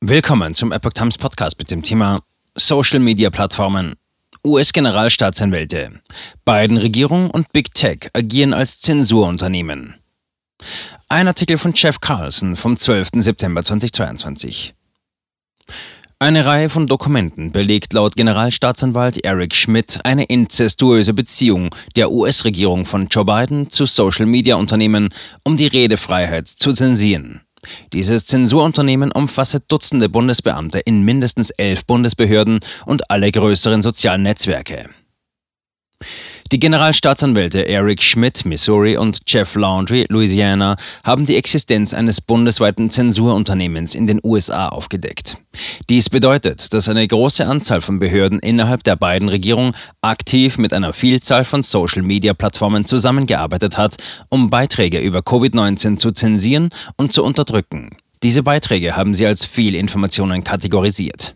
Willkommen zum Epoch Times Podcast mit dem Thema Social Media Plattformen. US-Generalstaatsanwälte. Biden-Regierung und Big Tech agieren als Zensurunternehmen. Ein Artikel von Jeff Carlson vom 12. September 2022. Eine Reihe von Dokumenten belegt laut Generalstaatsanwalt Eric Schmidt eine inzestuöse Beziehung der US-Regierung von Joe Biden zu Social-Media-Unternehmen, um die Redefreiheit zu zensieren. Dieses Zensurunternehmen umfasst Dutzende Bundesbeamte in mindestens elf Bundesbehörden und alle größeren sozialen Netzwerke. Die Generalstaatsanwälte Eric Schmidt, Missouri und Jeff Laundry, Louisiana, haben die Existenz eines bundesweiten Zensurunternehmens in den USA aufgedeckt. Dies bedeutet, dass eine große Anzahl von Behörden innerhalb der beiden Regierungen aktiv mit einer Vielzahl von Social-Media-Plattformen zusammengearbeitet hat, um Beiträge über Covid-19 zu zensieren und zu unterdrücken. Diese Beiträge haben sie als Fehlinformationen kategorisiert.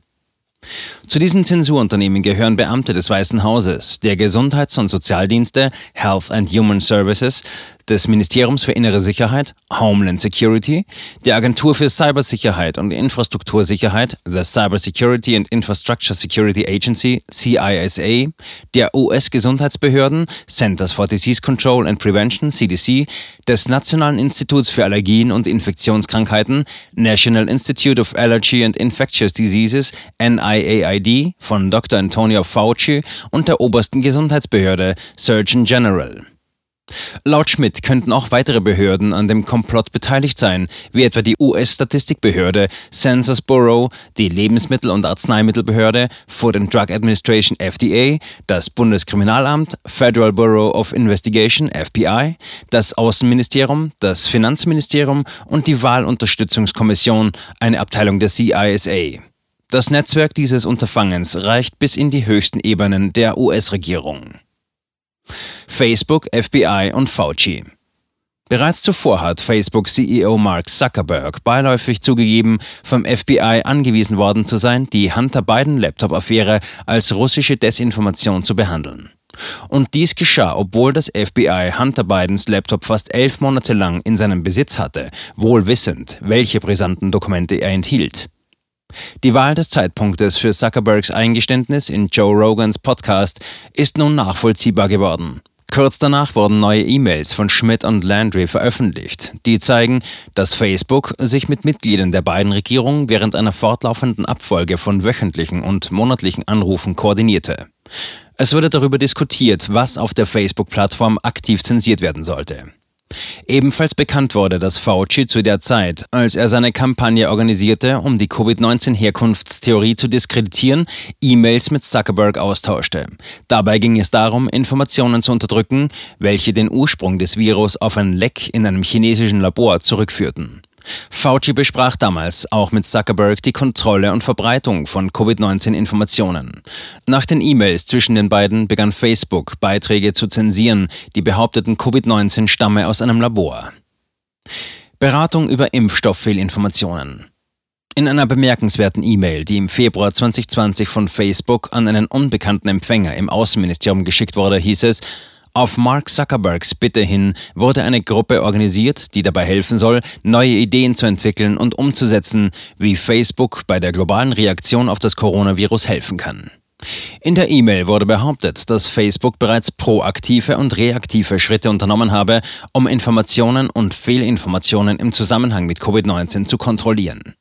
Zu diesem Zensurunternehmen gehören Beamte des Weißen Hauses, der Gesundheits- und Sozialdienste, Health and Human Services, des Ministeriums für Innere Sicherheit, Homeland Security, der Agentur für Cybersicherheit und Infrastruktursicherheit, the Cybersecurity and Infrastructure Security Agency, CISA, der US-Gesundheitsbehörden, Centers for Disease Control and Prevention, CDC, des Nationalen Instituts für Allergien und Infektionskrankheiten, National Institute of Allergy and Infectious Diseases, NIAID, von Dr. Antonio Fauci und der obersten Gesundheitsbehörde, Surgeon General. Laut Schmidt könnten auch weitere Behörden an dem Komplott beteiligt sein, wie etwa die US-Statistikbehörde, Census Bureau, die Lebensmittel- und Arzneimittelbehörde, Food and Drug Administration FDA, das Bundeskriminalamt, Federal Bureau of Investigation FBI, das Außenministerium, das Finanzministerium und die Wahlunterstützungskommission, eine Abteilung der CISA. Das Netzwerk dieses Unterfangens reicht bis in die höchsten Ebenen der US-Regierung. Facebook, FBI und Fauci. Bereits zuvor hat Facebook-CEO Mark Zuckerberg beiläufig zugegeben, vom FBI angewiesen worden zu sein, die Hunter Biden-Laptop-Affäre als russische Desinformation zu behandeln. Und dies geschah, obwohl das FBI Hunter Bidens Laptop fast elf Monate lang in seinem Besitz hatte, wohl wissend, welche brisanten Dokumente er enthielt. Die Wahl des Zeitpunktes für Zuckerbergs Eingeständnis in Joe Rogans Podcast ist nun nachvollziehbar geworden. Kurz danach wurden neue E-Mails von Schmidt und Landry veröffentlicht, die zeigen, dass Facebook sich mit Mitgliedern der beiden Regierungen während einer fortlaufenden Abfolge von wöchentlichen und monatlichen Anrufen koordinierte. Es wurde darüber diskutiert, was auf der Facebook-Plattform aktiv zensiert werden sollte. Ebenfalls bekannt wurde, dass Fauci zu der Zeit, als er seine Kampagne organisierte, um die Covid-19-Herkunftstheorie zu diskreditieren, E-Mails mit Zuckerberg austauschte. Dabei ging es darum, Informationen zu unterdrücken, welche den Ursprung des Virus auf ein Leck in einem chinesischen Labor zurückführten. Fauci besprach damals auch mit Zuckerberg die Kontrolle und Verbreitung von Covid-19-Informationen. Nach den E-Mails zwischen den beiden begann Facebook, Beiträge zu zensieren, die behaupteten, Covid-19 stamme aus einem Labor. Beratung über Impfstofffehlinformationen. In einer bemerkenswerten E-Mail, die im Februar 2020 von Facebook an einen unbekannten Empfänger im Außenministerium geschickt wurde, hieß es, auf Mark Zuckerbergs Bitte hin wurde eine Gruppe organisiert, die dabei helfen soll, neue Ideen zu entwickeln und umzusetzen, wie Facebook bei der globalen Reaktion auf das Coronavirus helfen kann. In der E-Mail wurde behauptet, dass Facebook bereits proaktive und reaktive Schritte unternommen habe, um Informationen und Fehlinformationen im Zusammenhang mit Covid-19 zu kontrollieren.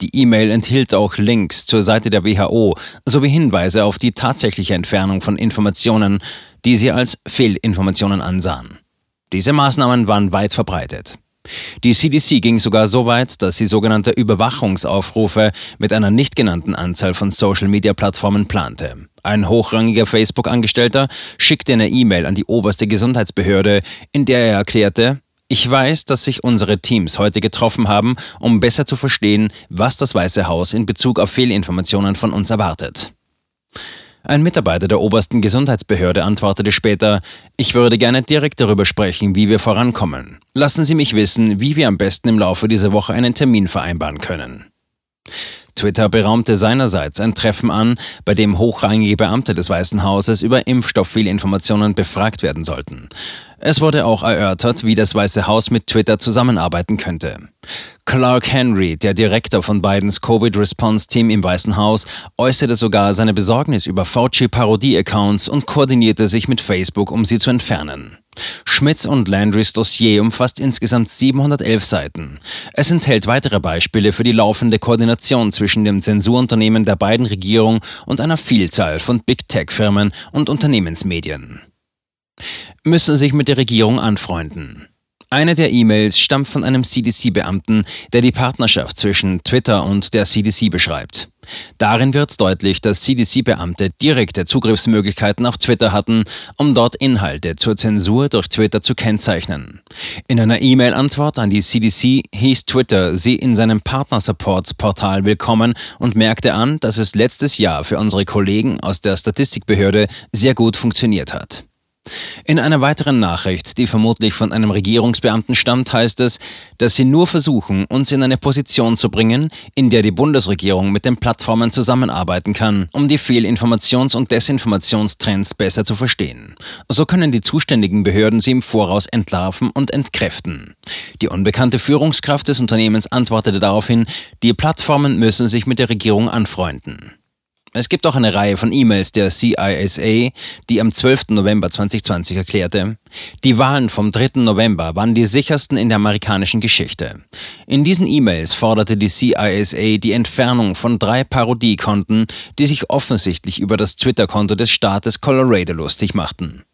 Die E-Mail enthielt auch Links zur Seite der WHO sowie Hinweise auf die tatsächliche Entfernung von Informationen, die sie als Fehlinformationen ansahen. Diese Maßnahmen waren weit verbreitet. Die CDC ging sogar so weit, dass sie sogenannte Überwachungsaufrufe mit einer nicht genannten Anzahl von Social-Media-Plattformen plante. Ein hochrangiger Facebook-Angestellter schickte eine E-Mail an die oberste Gesundheitsbehörde, in der er erklärte, ich weiß, dass sich unsere Teams heute getroffen haben, um besser zu verstehen, was das Weiße Haus in Bezug auf Fehlinformationen von uns erwartet. Ein Mitarbeiter der obersten Gesundheitsbehörde antwortete später, ich würde gerne direkt darüber sprechen, wie wir vorankommen. Lassen Sie mich wissen, wie wir am besten im Laufe dieser Woche einen Termin vereinbaren können. Twitter beraumte seinerseits ein Treffen an, bei dem hochrangige Beamte des Weißen Hauses über Impfstofffehlinformationen befragt werden sollten. Es wurde auch erörtert, wie das Weiße Haus mit Twitter zusammenarbeiten könnte. Clark Henry, der Direktor von Bidens Covid-Response-Team im Weißen Haus, äußerte sogar seine Besorgnis über Fauci-Parodie-Accounts und koordinierte sich mit Facebook, um sie zu entfernen. Schmitz und Landrys Dossier umfasst insgesamt 711 Seiten. Es enthält weitere Beispiele für die laufende Koordination zwischen dem Zensurunternehmen der beiden Regierungen und einer Vielzahl von Big Tech-Firmen und Unternehmensmedien müssen sich mit der Regierung anfreunden. Eine der E-Mails stammt von einem CDC-Beamten, der die Partnerschaft zwischen Twitter und der CDC beschreibt. Darin wird deutlich, dass CDC-Beamte direkte Zugriffsmöglichkeiten auf Twitter hatten, um dort Inhalte zur Zensur durch Twitter zu kennzeichnen. In einer E-Mail-Antwort an die CDC hieß Twitter sie in seinem Partner-Support-Portal willkommen und merkte an, dass es letztes Jahr für unsere Kollegen aus der Statistikbehörde sehr gut funktioniert hat. In einer weiteren Nachricht, die vermutlich von einem Regierungsbeamten stammt, heißt es, dass sie nur versuchen, uns in eine Position zu bringen, in der die Bundesregierung mit den Plattformen zusammenarbeiten kann, um die Fehlinformations- und Desinformationstrends besser zu verstehen. So können die zuständigen Behörden sie im Voraus entlarven und entkräften. Die unbekannte Führungskraft des Unternehmens antwortete daraufhin, die Plattformen müssen sich mit der Regierung anfreunden. Es gibt auch eine Reihe von E-Mails der CISA, die am 12. November 2020 erklärte, die Wahlen vom 3. November waren die sichersten in der amerikanischen Geschichte. In diesen E-Mails forderte die CISA die Entfernung von drei Parodiekonten, die sich offensichtlich über das Twitter-Konto des Staates Colorado lustig machten.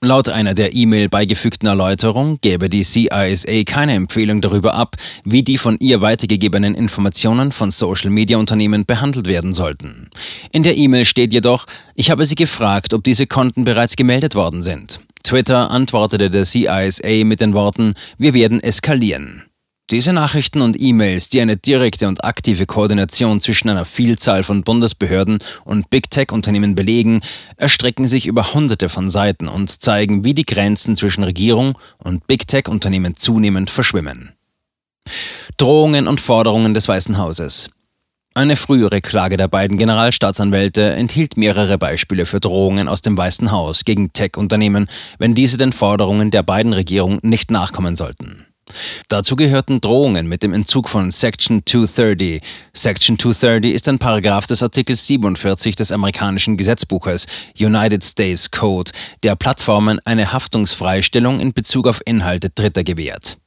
Laut einer der E-Mail beigefügten Erläuterung gäbe die CISA keine Empfehlung darüber ab, wie die von ihr weitergegebenen Informationen von Social-Media-Unternehmen behandelt werden sollten. In der E-Mail steht jedoch, ich habe sie gefragt, ob diese Konten bereits gemeldet worden sind. Twitter antwortete der CISA mit den Worten, wir werden eskalieren. Diese Nachrichten und E-Mails, die eine direkte und aktive Koordination zwischen einer Vielzahl von Bundesbehörden und Big Tech-Unternehmen belegen, erstrecken sich über hunderte von Seiten und zeigen, wie die Grenzen zwischen Regierung und Big Tech-Unternehmen zunehmend verschwimmen. Drohungen und Forderungen des Weißen Hauses. Eine frühere Klage der beiden Generalstaatsanwälte enthielt mehrere Beispiele für Drohungen aus dem Weißen Haus gegen Tech-Unternehmen, wenn diese den Forderungen der beiden Regierungen nicht nachkommen sollten. Dazu gehörten Drohungen mit dem Entzug von Section 230. Section 230 ist ein Paragraph des Artikels 47 des amerikanischen Gesetzbuches United States Code, der Plattformen eine Haftungsfreistellung in Bezug auf Inhalte Dritter gewährt.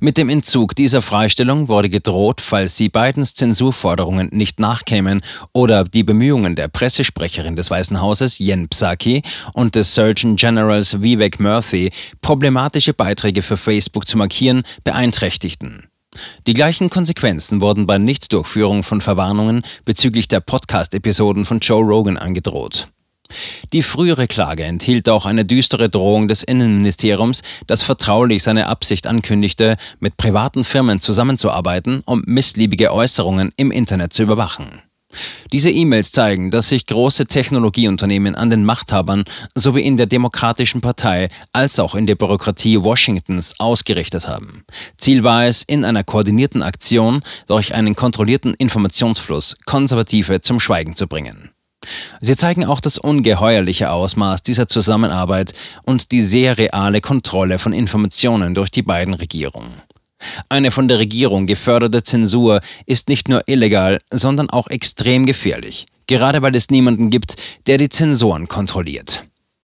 Mit dem Entzug dieser Freistellung wurde gedroht, falls sie Bidens Zensurforderungen nicht nachkämen oder die Bemühungen der Pressesprecherin des Weißen Hauses Jen Psaki und des Surgeon Generals Vivek Murthy, problematische Beiträge für Facebook zu markieren, beeinträchtigten. Die gleichen Konsequenzen wurden bei Nichtdurchführung von Verwarnungen bezüglich der Podcast-Episoden von Joe Rogan angedroht. Die frühere Klage enthielt auch eine düstere Drohung des Innenministeriums, das vertraulich seine Absicht ankündigte, mit privaten Firmen zusammenzuarbeiten, um missliebige Äußerungen im Internet zu überwachen. Diese E-Mails zeigen, dass sich große Technologieunternehmen an den Machthabern sowie in der Demokratischen Partei als auch in der Bürokratie Washingtons ausgerichtet haben. Ziel war es, in einer koordinierten Aktion durch einen kontrollierten Informationsfluss Konservative zum Schweigen zu bringen. Sie zeigen auch das ungeheuerliche Ausmaß dieser Zusammenarbeit und die sehr reale Kontrolle von Informationen durch die beiden Regierungen. Eine von der Regierung geförderte Zensur ist nicht nur illegal, sondern auch extrem gefährlich, gerade weil es niemanden gibt, der die Zensoren kontrolliert.